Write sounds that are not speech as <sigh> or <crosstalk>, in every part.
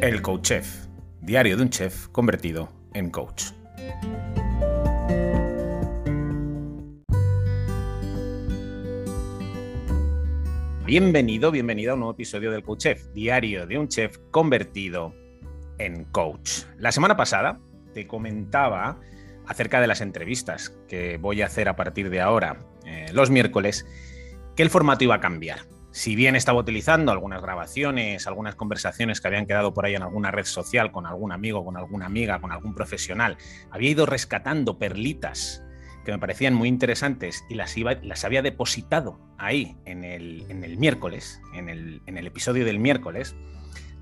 El Coach Chef, diario de un chef convertido en coach. Bienvenido, bienvenida a un nuevo episodio del Coach Chef, diario de un chef convertido en coach. La semana pasada te comentaba acerca de las entrevistas que voy a hacer a partir de ahora, eh, los miércoles, que el formato iba a cambiar. Si bien estaba utilizando algunas grabaciones, algunas conversaciones que habían quedado por ahí en alguna red social con algún amigo, con alguna amiga, con algún profesional, había ido rescatando perlitas que me parecían muy interesantes y las, iba, las había depositado ahí en el, en el miércoles, en el, en el episodio del miércoles,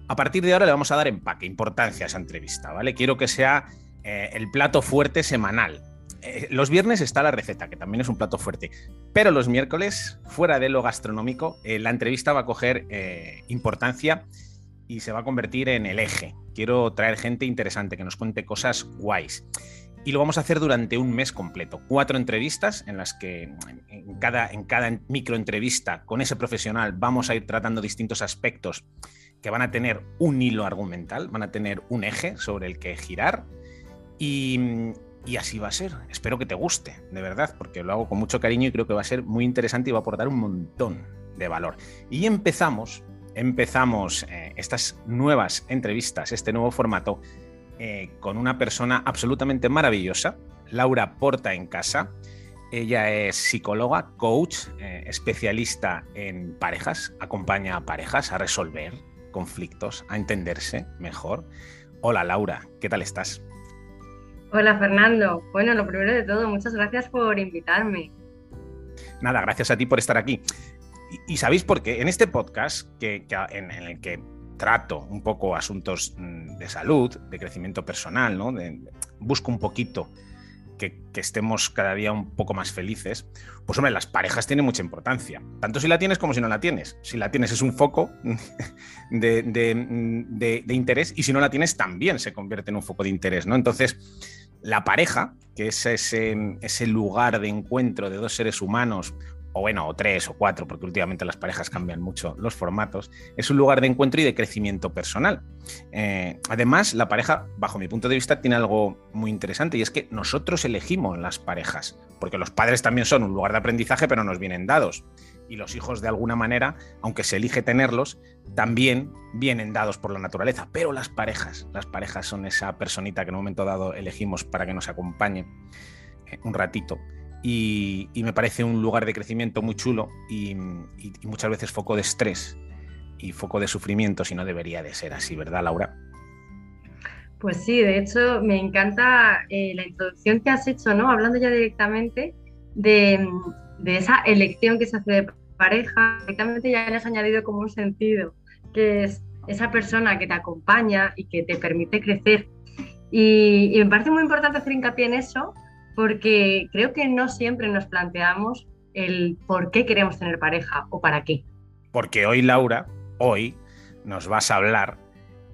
a partir de ahora le vamos a dar empaque, importancia a esa entrevista, ¿vale? Quiero que sea eh, el plato fuerte semanal. Eh, los viernes está la receta, que también es un plato fuerte, pero los miércoles, fuera de lo gastronómico, eh, la entrevista va a coger importancia y se va a convertir en el eje. Quiero traer gente interesante que nos cuente cosas guays. Y lo vamos a hacer durante un mes completo. Cuatro entrevistas en las que en cada, en cada microentrevista con ese profesional vamos a ir tratando distintos aspectos que van a tener un hilo argumental, van a tener un eje sobre el que girar y, así va a ser. Espero que te guste, de verdad, porque lo hago con mucho cariño y creo que va a ser muy interesante y va a aportar un montón de valor. Y empezamos, empezamos eh, estas nuevas entrevistas, este nuevo formato, eh, con una persona absolutamente maravillosa, Laura Porta en casa. Ella es psicóloga, coach, eh, especialista en parejas, acompaña a parejas a resolver conflictos, a entenderse mejor. Hola Laura, ¿qué tal estás? Hola Fernando. Bueno, lo primero de todo, muchas gracias por invitarme. Nada, gracias a ti por estar aquí. Y, sabéis por qué, en este podcast que, en, el que trato un poco asuntos mm, de salud, de crecimiento personal, ¿no? busco un poquito que, estemos cada día un poco más felices, pues hombre, las parejas tienen mucha importancia, tanto si la tienes como si no la tienes. Si la tienes es un foco <laughs> de, interés y si no la tienes también se convierte en un foco de interés, ¿no? Entonces, la pareja, que es ese, ese lugar de encuentro de dos seres humanos o bueno, o tres o cuatro, porque últimamente las parejas cambian mucho los formatos, es un lugar de encuentro y de crecimiento personal. Eh, además, la pareja, bajo mi punto de vista, tiene algo muy interesante y es que nosotros elegimos las parejas, porque los padres también son un lugar de aprendizaje, pero nos vienen dados. Y los hijos, de alguna manera, aunque se elige tenerlos, también vienen dados por la naturaleza. Pero las parejas, las parejas son esa personita que en un momento dado elegimos para que nos acompañe eh, un ratito y, me parece un lugar de crecimiento muy chulo y, muchas veces foco de estrés y foco de sufrimiento, si no debería de ser así, ¿verdad, Laura? Pues sí, de hecho me encanta eh, la introducción que has hecho, ¿no? Hablando ya directamente de, esa elección que se hace de pareja, directamente ya le has añadido como un sentido, que es esa persona que te acompaña y que te permite crecer. y me parece muy importante hacer hincapié en eso, porque creo que no siempre nos planteamos el por qué queremos tener pareja o para qué. Porque hoy, Laura, hoy nos vas a hablar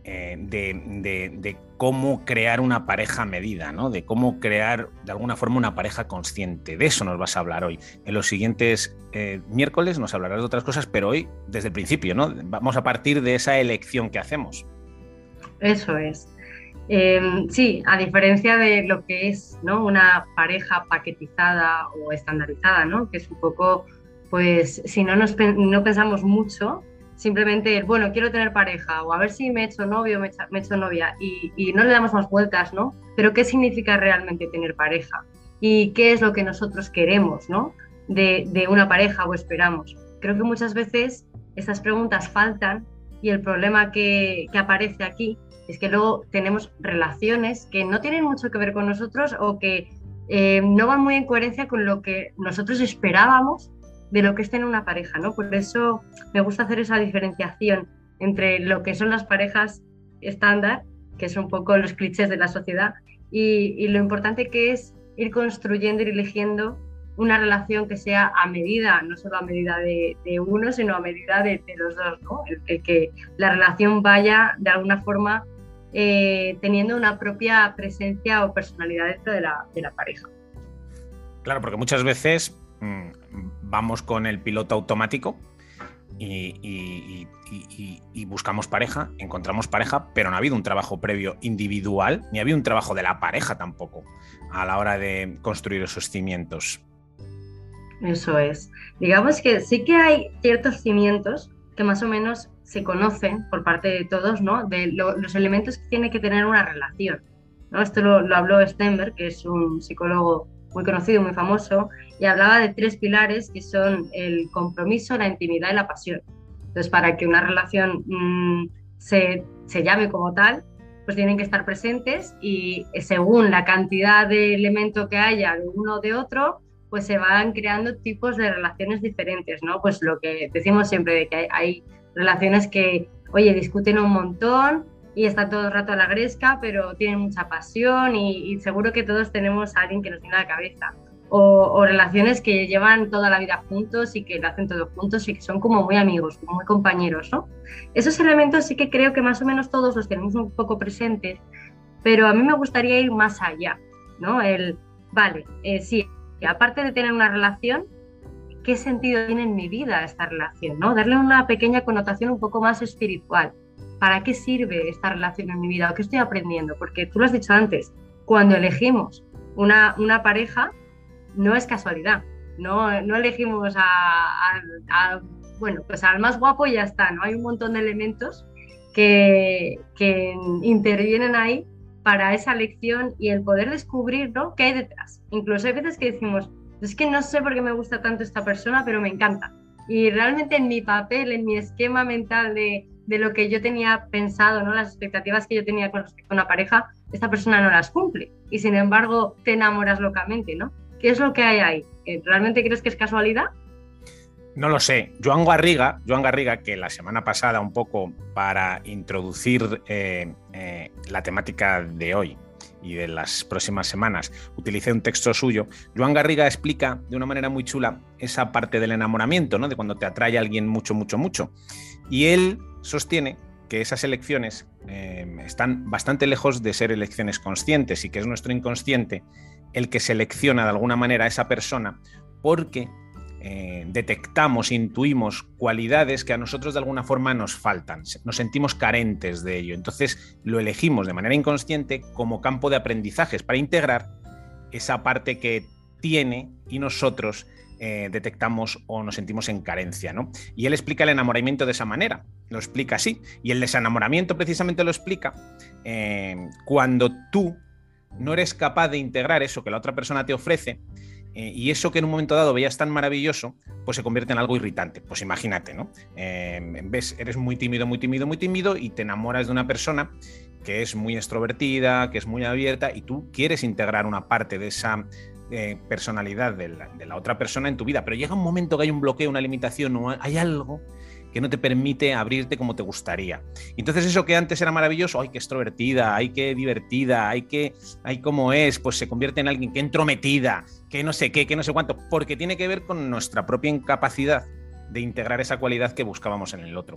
eh, de, cómo crear una pareja medida, ¿no? De cómo crear de alguna forma una pareja consciente. De eso nos vas a hablar hoy. En los siguientes eh, miércoles nos hablarás de otras cosas, pero hoy desde el principio, ¿no? Vamos a partir de esa elección que hacemos. Eso es. Em, sí, a diferencia de lo que es una pareja paquetizada o estandarizada, que es un poco, pues si no, nos, no pensamos mucho, simplemente, bueno, quiero tener pareja o a ver si me he hecho novio, me he hecho, novia y, no le damos más vueltas, ¿no? Pero ¿qué significa realmente tener pareja? ¿Y qué es lo que nosotros queremos, ¿no? De, de una pareja o esperamos. Creo que muchas veces estas preguntas faltan y el problema que aparece aquí es que luego tenemos relaciones que no tienen mucho que ver con nosotros o que eh, no van muy en coherencia con lo que nosotros esperábamos de lo que es tener una pareja, ¿no? Por eso me gusta hacer esa diferenciación entre lo que son las parejas estándar, que son un poco los clichés de la sociedad, y, lo importante que es ir construyendo, ir eligiendo una relación que sea a medida, no solo a medida de, uno, sino a medida de, los dos, ¿no? el, que la relación vaya de alguna forma eh, teniendo una propia presencia o personalidad dentro de la, pareja. Claro, porque muchas veces mm, vamos con el piloto automático y, buscamos pareja, encontramos pareja, pero no ha habido un trabajo previo individual, ni ha habido un trabajo de la pareja tampoco a la hora de construir esos cimientos. Eso es. Digamos que sí que hay ciertos cimientos más o menos se conocen por parte de todos, ¿no? De los elementos que tiene que tener una relación. Esto lo, lo habló Stenberg, que es un psicólogo muy conocido, muy famoso, y hablaba de tres pilares que son el compromiso, la intimidad y la pasión. Entonces, para que una relación mm, se, se llame como tal, pues tienen que estar presentes y según la cantidad de elemento que haya de uno o de otro, pues se van creando tipos de relaciones diferentes, ¿no? Pues lo que decimos siempre de que hay, relaciones que, oye, discuten un montón y están todo el rato a la gresca, pero tienen mucha pasión y, y seguro que todos tenemos a alguien que nos tiene la cabeza o, relaciones que llevan toda la vida juntos y que lo hacen todo juntos y que son como muy amigos, como muy compañeros, ¿no? Esos elementos sí que creo que más o menos todos los tenemos un poco presentes, pero a mí me gustaría ir más allá, ¿no? El, vale, eh, sí, aparte de tener una relación, ¿qué sentido tiene en mi vida esta relación, ¿no? Darle una pequeña connotación un poco más espiritual. ¿Para qué sirve esta relación en mi vida qué estoy aprendiendo? Porque tú lo has dicho antes, cuando elegimos una, una pareja, no es casualidad. No, no elegimos a, bueno, pues al más guapo y ya está, ¿no? Hay un montón de elementos que, que intervienen ahí para esa elección y el poder descubrir ¿no? qué hay detrás. Incluso hay veces que decimos, es que no sé por qué me gusta tanto esta persona, pero me encanta. Y realmente en mi papel, en mi esquema mental de, de lo que yo tenía pensado, ¿no? las expectativas que yo tenía con respecto una pareja, esta persona no las cumple. Y sin embargo, te enamoras locamente, ¿no? ¿Qué es lo que hay ahí? ¿Realmente crees que es casualidad? No lo sé. Joan Garriga, Joan Garriga, que la semana pasada, un poco para introducir eh, eh, la temática de hoy y de las próximas semanas, utilicé un texto suyo. Joan Garriga explica de una manera muy chula esa parte del enamoramiento, ¿no? De cuando te atrae a alguien mucho, mucho, mucho. Y él sostiene que esas elecciones están bastante lejos de ser elecciones conscientes y que es nuestro inconsciente el que selecciona de alguna manera a esa persona porque eh, detectamos, intuimos cualidades que a nosotros de alguna forma nos faltan, nos sentimos carentes de ello. Entonces lo elegimos de manera inconsciente como campo de aprendizajes para integrar esa parte que tiene y nosotros eh, detectamos o nos sentimos en carencia. ¿no? Y él explica el enamoramiento de esa manera, lo explica así. Y el desenamoramiento precisamente lo explica eh, cuando tú no eres capaz de integrar eso que la otra persona te ofrece eh, y eso que en un momento dado veías tan maravilloso, pues se convierte en algo irritante. Pues imagínate, ¿no? Em, ves, eres muy tímido, muy tímido, muy tímido y te enamoras de una persona que es muy extrovertida, que es muy abierta y tú quieres integrar una parte de esa eh, personalidad de la, otra persona en tu vida, pero llega un momento que hay un bloqueo, una limitación, o hay algo que no te permite abrirte como te gustaría. Entonces eso que antes era maravilloso, ay, qué extrovertida, ay, qué divertida, ay, qué, ay, cómo es, pues se convierte en alguien que entrometida, que no sé qué, que no sé cuánto, porque tiene que ver con nuestra propia incapacidad de integrar esa cualidad que buscábamos en el otro.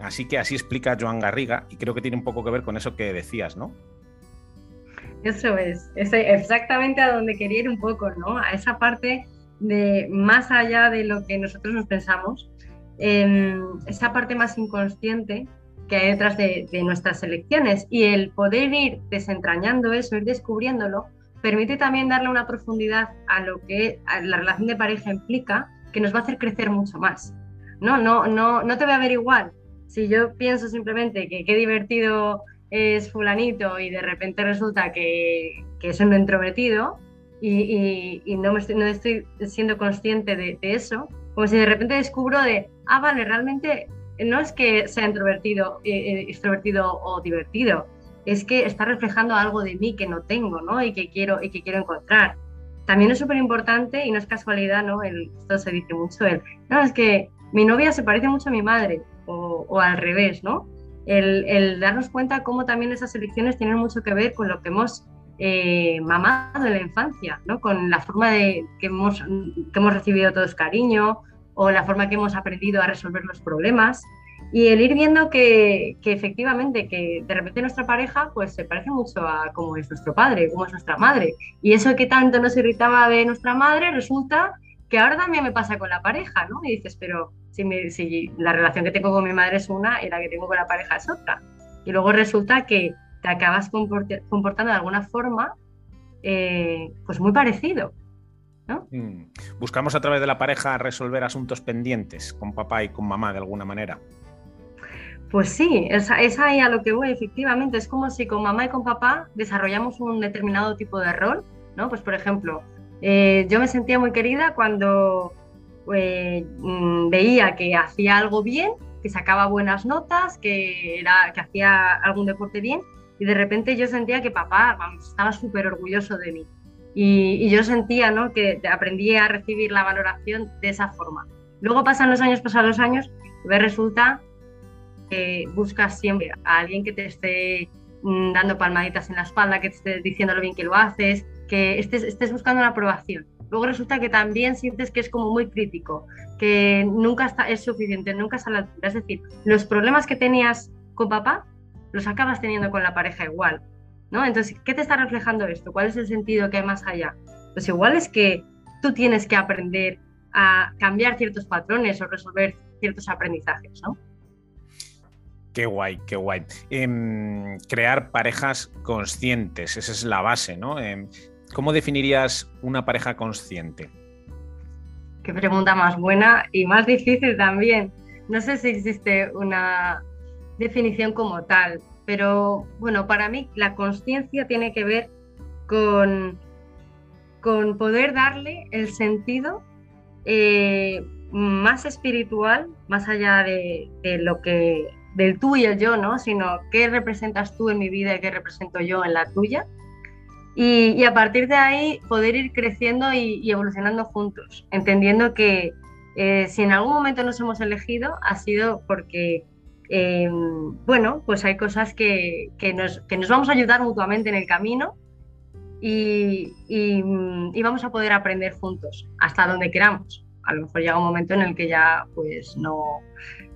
Así que así explica Joan Garriga y creo que tiene un poco que ver con eso que decías, ¿no? Eso es, es exactamente a donde quería ir un poco, ¿no? A esa parte de más allá de lo que nosotros nos pensamos, esa parte más inconsciente que hay detrás de, nuestras elecciones y el poder ir desentrañando eso, ir descubriéndolo, permite también darle una profundidad a lo que la relación de pareja implica, que nos va a hacer crecer mucho más. No, no, no, no te voy a ver igual. Si yo pienso simplemente que qué divertido es fulanito y de repente resulta que, que es un introvertido y, no, me estoy, no estoy siendo consciente de, de eso, como si de repente descubro de, ah, vale, realmente no es que sea introvertido, eh, eh, extrovertido o divertido, es que está reflejando algo de mí que no tengo, ¿no? Y que quiero, y que quiero encontrar. También es súper importante, y no es casualidad, ¿no? El, esto se dice mucho, el, no, es que mi novia se parece mucho a mi madre, o, o al revés, ¿no? El, el, darnos cuenta cómo también esas elecciones tienen mucho que ver con lo que hemos eh, mamado en la infancia, ¿no? con la forma de que hemos, que hemos recibido todos cariño o la forma que hemos aprendido a resolver los problemas y el ir viendo que, efectivamente que de repente nuestra pareja pues se parece mucho a cómo es nuestro padre, cómo es nuestra madre y eso que tanto nos irritaba de nuestra madre resulta que ahora también me pasa con la pareja, ¿no? Y dices, pero si, si la relación que tengo con mi madre es una y la que tengo con la pareja es otra. Y luego resulta que te acabas comportando de alguna forma eh, pues muy parecido. ¿no? Mm. Buscamos a través de la pareja resolver asuntos pendientes con papá y con mamá de alguna manera. Pues sí, es, es, ahí a lo que voy, efectivamente. Es como si con mamá y con papá desarrollamos un determinado tipo de rol, ¿no? Pues por ejemplo, eh, yo me sentía muy querida cuando eh, mm, veía que hacía algo bien, que sacaba buenas notas, que, era, que hacía algún deporte bien, y de repente yo sentía que papá estaba súper orgulloso de mí. Y, yo sentía ¿no? que aprendí a recibir la valoración de esa forma. Luego pasan los años, pasan los años, y resulta que buscas siempre a alguien que te esté mm, dando palmaditas en la espalda, que te esté diciendo lo bien que lo haces, que estés, estés buscando una aprobación. Luego resulta que también sientes que es como muy crítico, que nunca está, es suficiente, nunca está a la altura. Es decir, los problemas que tenías con papá los acabas teniendo con la pareja igual. ¿no? Entonces, ¿qué te está reflejando esto? ¿Cuál es el sentido que hay más allá? Pues igual es que tú tienes que aprender a cambiar ciertos patrones o resolver ciertos aprendizajes, ¿no? Qué guay, qué guay. Em, crear parejas conscientes, esa es la base, ¿no? Em, ¿Cómo definirías una pareja consciente? Qué pregunta más buena y más difícil también. No sé si existe una definición como tal, pero bueno, para mí la conciencia tiene que ver con, con poder darle el sentido eh, más espiritual, más allá de, lo que del tú y el yo, ¿no? Sino qué representas tú en mi vida y qué represento yo en la tuya y, a partir de ahí poder ir creciendo y, evolucionando juntos, entendiendo que eh, si en algún momento nos hemos elegido ha sido porque, eh, bueno, pues hay cosas que, que, nos, que, nos, vamos a ayudar mutuamente en el camino y, y, vamos a poder aprender juntos hasta donde queramos. A lo mejor llega un momento en el que ya pues no,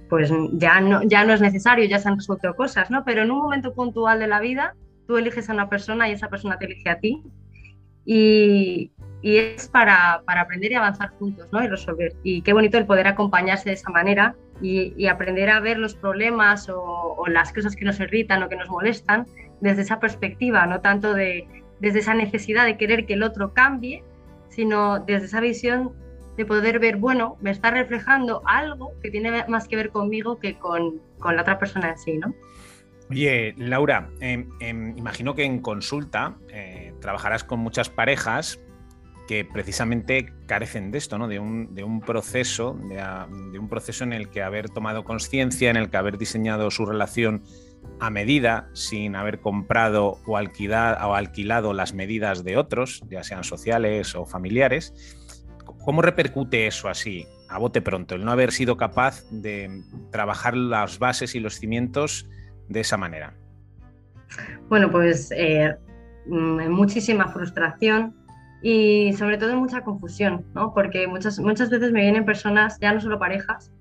pues ya no, ya no es necesario, ya se han resuelto cosas, ¿no? Pero en un momento puntual de la vida tú eliges a una persona y esa persona te elige a ti. Y, y es para, para, aprender y avanzar juntos ¿no? y resolver. Y qué bonito el poder acompañarse de esa manera y, y aprender a ver los problemas o, o, las cosas que nos irritan o que nos molestan desde esa perspectiva, no tanto de, desde esa necesidad de querer que el otro cambie, sino desde esa visión de poder ver, bueno, me está reflejando algo que tiene más que ver conmigo que con, con la otra persona en sí, ¿no? Oye, Laura, em, em, imagino que en consulta eh, trabajarás con muchas parejas que precisamente carecen de esto, ¿no? De un, proceso, de, un proceso en el que haber tomado conciencia, en el que haber diseñado su relación a medida, sin haber comprado o, o alquilado las medidas de otros, ya sean sociales o familiares. ¿Cómo repercute eso así, a bote pronto, el no haber sido capaz de trabajar las bases y los cimientos de esa manera? Bueno, pues eh, mm, muchísima frustración y sobre todo mucha confusión, ¿no? Porque muchas, muchas veces me vienen personas, ya no solo parejas,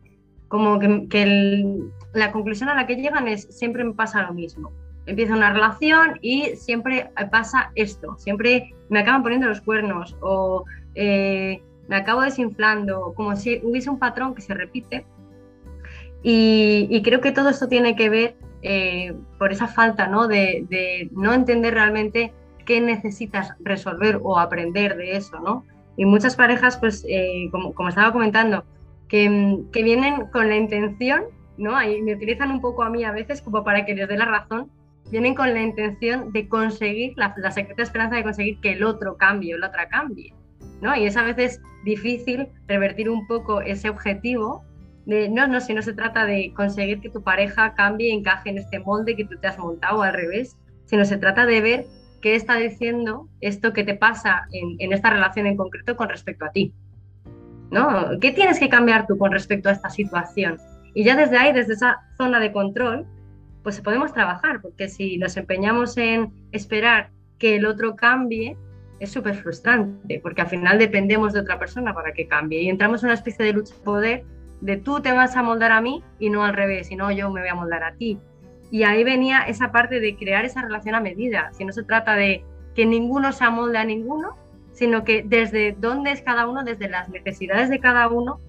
como que, la conclusión a la que llegan es siempre me pasa lo mismo. Empieza una relación y siempre pasa esto, siempre me acaban poniendo los cuernos o eh, me acabo desinflando, como si hubiese un patrón que se repite. Y, creo que todo esto tiene que ver eh, por esa falta ¿no? De, no entender realmente qué necesitas resolver o aprender de eso, ¿no? Y muchas parejas, pues, eh, como, como, estaba comentando, que, que, vienen con la intención, ¿no? Y me utilizan un poco a mí a veces como para que les dé la razón, vienen con la intención de conseguir, la, la secreta esperanza de conseguir que el otro cambie o la otra cambie, ¿no? Y es a veces difícil revertir un poco ese objetivo no, no, si no se trata de conseguir que tu pareja cambie encaje en este molde que tú te has montado al revés, sino se trata de ver qué está diciendo esto que te pasa en, esta relación en concreto con respecto a ti. ¿no? ¿Qué tienes que cambiar tú con respecto a esta situación? Y ya desde ahí, desde esa zona de control, pues podemos trabajar, porque si nos empeñamos en esperar que el otro cambie, es súper frustrante, porque al final dependemos de otra persona para que cambie y entramos en una especie de lucha de poder de tú te vas a moldar a mí y no al revés, sino yo me voy a moldar a ti. Y ahí venía esa parte de crear esa relación a medida, si no se trata de que ninguno se amolde a ninguno, sino que desde dónde es cada uno, desde las necesidades de cada uno,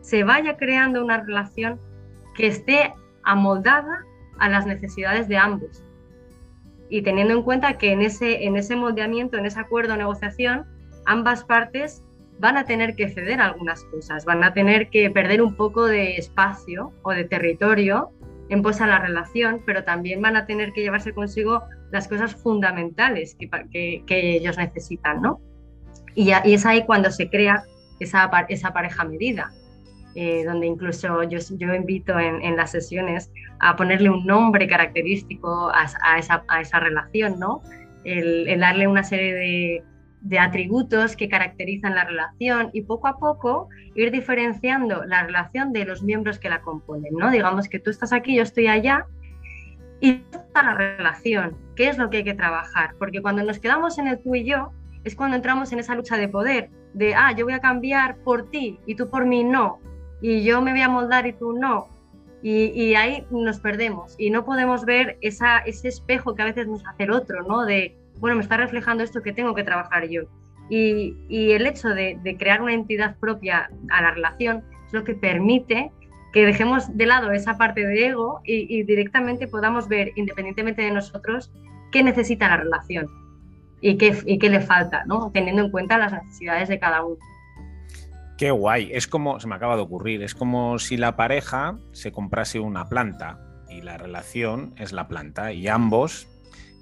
se vaya creando una relación que esté amoldada a las necesidades de ambos. Y teniendo en cuenta que en ese, en ese moldeamiento, en ese acuerdo o negociación, ambas partes van a tener que ceder algunas cosas, van a tener que perder un poco de espacio o de territorio en pos a la relación, pero también van a tener que llevarse consigo las cosas fundamentales que, ellos necesitan, ¿no? Y, y, es ahí cuando se crea esa, pareja medida, eh, donde incluso yo, invito en, las sesiones a ponerle un nombre característico a, esa, relación, ¿no? El darle una serie de, de atributos que caracterizan la relación y poco a poco ir diferenciando la relación de los miembros que la componen, ¿no? Digamos que tú estás aquí, yo estoy allá y está la relación, qué es lo que hay que trabajar, porque cuando nos quedamos en el tú y yo es cuando entramos en esa lucha de poder, de, ah, yo voy a cambiar por ti y tú por mí no, y yo me voy a moldar y tú no, y, ahí nos perdemos y no podemos ver esa, ese espejo que a veces nos hace el otro, ¿no? De, bueno, me está reflejando esto que tengo que trabajar yo. Y, el hecho de, crear una entidad propia a la relación es lo que permite que dejemos de lado esa parte de ego y, directamente podamos ver, independientemente de nosotros, qué necesita la relación y qué, le falta, teniendo en cuenta las necesidades de cada uno. Qué guay, es como, se me acaba de ocurrir, es como si la pareja se comprase una planta y la relación es la planta y ambos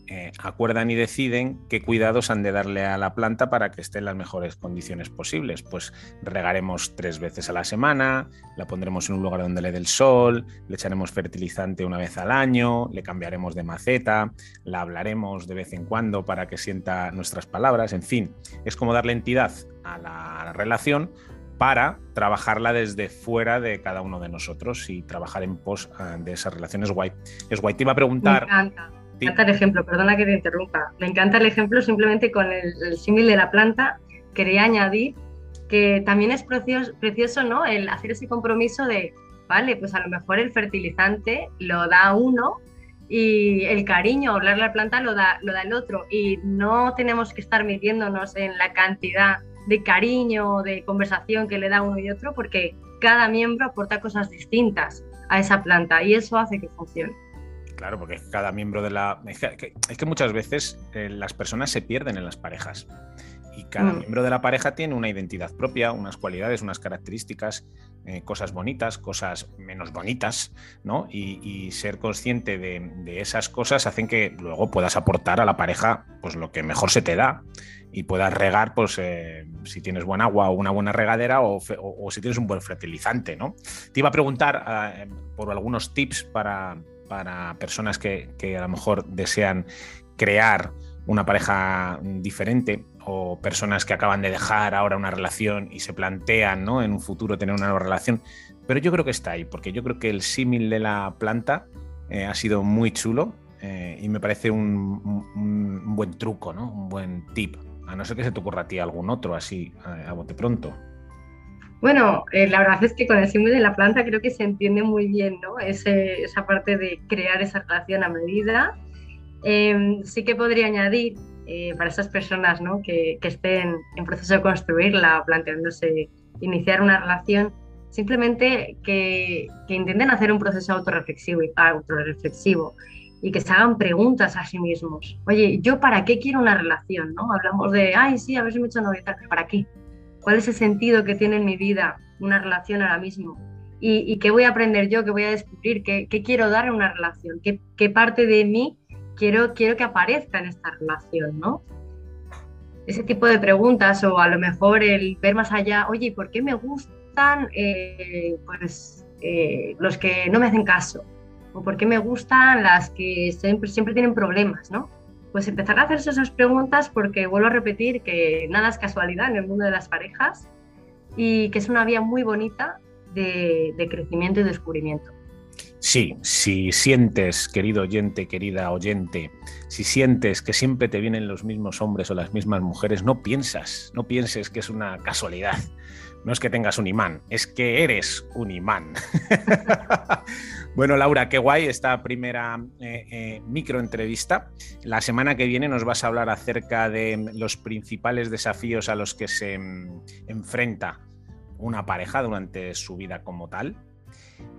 eh, acuerdan y deciden qué cuidados han de darle a la planta para que esté en las mejores condiciones posibles. Pues regaremos tres veces a la semana, la pondremos en un lugar donde le dé el sol, le echaremos fertilizante una vez al año, le cambiaremos de maceta, la hablaremos de vez en cuando para que sienta nuestras palabras, en fin, es como darle entidad a la relación para trabajarla desde fuera de cada uno de nosotros y trabajar en pos eh, de esas relaciones guay. Es guay. Te iba a preguntar. El ejemplo, perdona que te interrumpa. Me encanta el ejemplo simplemente con el, símil de la planta. Quería añadir que también es precioso, precioso ¿no? el hacer ese compromiso de, vale, pues a lo mejor el fertilizante lo da uno y el cariño, hablarle a la planta lo da, lo da el otro. Y no tenemos que estar midiéndonos en la cantidad de cariño, de conversación que le da uno y otro, porque cada miembro aporta cosas distintas a esa planta y eso hace que funcione. Claro, porque cada miembro de la... Es que, muchas veces eh, las personas se pierden en las parejas y cada mm. miembro de la pareja tiene una identidad propia, unas cualidades, unas características, eh, cosas bonitas, cosas menos bonitas, ¿no? Y, ser consciente de, esas cosas hacen que luego puedas aportar a la pareja pues lo que mejor se te da y puedas regar, pues eh, si tienes buen agua o una buena regadera o, si tienes un buen fertilizante, ¿no? Te iba a preguntar por algunos tips para para personas que, a lo mejor desean crear una pareja diferente o personas que acaban de dejar ahora una relación y se plantean ¿no? en un futuro tener una nueva relación. Pero yo creo que está ahí, porque yo creo que el símil de la planta eh, ha sido muy chulo eh, y me parece un, buen truco, ¿no? un buen tip. A no ser que se te ocurra a ti algún otro así a bote pronto. Bueno, eh, la verdad es que con el símbolo de la planta creo que se entiende muy bien ¿no? esa parte de crear esa relación a medida. Em, sí que podría añadir eh, para esas personas ¿no? que, estén en proceso de construirla o planteándose iniciar una relación, simplemente que, que intenten hacer un proceso autorreflexivo y, autorreflexivo y que se hagan preguntas a sí mismos. Oye, ¿yo para qué quiero una relación? ¿no? Hablamos de, ay, sí, a ver si me he hecho novia, ¿para qué? ¿Cuál es el sentido que tiene en mi vida una relación ahora mismo? ¿Y, qué voy a aprender yo? ¿Qué voy a descubrir? ¿Qué, quiero dar en una relación? ¿Qué, parte de mí quiero, quiero que aparezca en esta relación? ¿no? Ese tipo de preguntas o a lo mejor el ver más allá, oye, ¿por qué me gustan eh, pues, eh, los que no me hacen caso? ¿O por qué me gustan las que siempre, siempre tienen problemas? ¿no? Pues empezar a hacerse esas preguntas porque vuelvo a repetir que nada es casualidad en el mundo de las parejas y que es una vía muy bonita de, crecimiento y descubrimiento. Sí, si sientes, querido oyente, querida oyente, si sientes que siempre te vienen los mismos hombres o las mismas mujeres, no piensas, no pienses que es una casualidad. No es que tengas un imán, es que eres un imán. <laughs> bueno, Laura, qué guay esta primera eh, eh, microentrevista. La semana que viene nos vas a hablar acerca de los principales desafíos a los que se mm, enfrenta una pareja durante su vida como tal.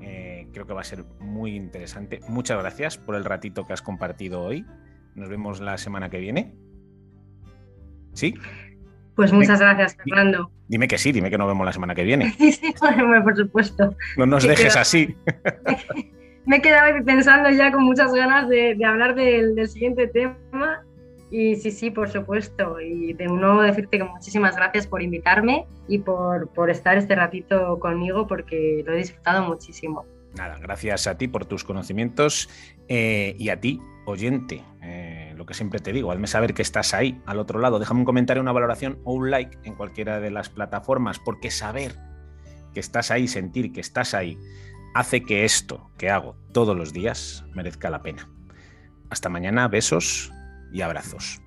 Eh, creo que va a ser muy interesante. Muchas gracias por el ratito que has compartido hoy. Nos vemos la semana que viene. ¿Sí? Pues muchas gracias, Fernando. Dime que sí, dime que nos vemos la semana que viene. <laughs> Sí, sí, por supuesto. No nos dejes así. <laughs> Me he quedado pensando ya con muchas ganas de, hablar del, siguiente tema. Y sí, sí, por supuesto. Y de nuevo decirte que muchísimas gracias por invitarme y por, por estar este ratito conmigo porque lo he disfrutado muchísimo. Nada, gracias a ti por tus conocimientos eh, y a ti, oyente. Eh, lo que siempre te digo, hazme saber que estás ahí, al otro lado. Déjame un comentario, una valoración o un like en cualquiera de las plataformas, porque saber que estás ahí, sentir que estás ahí, hace que esto que hago todos los días merezca la pena. Hasta mañana, besos y abrazos.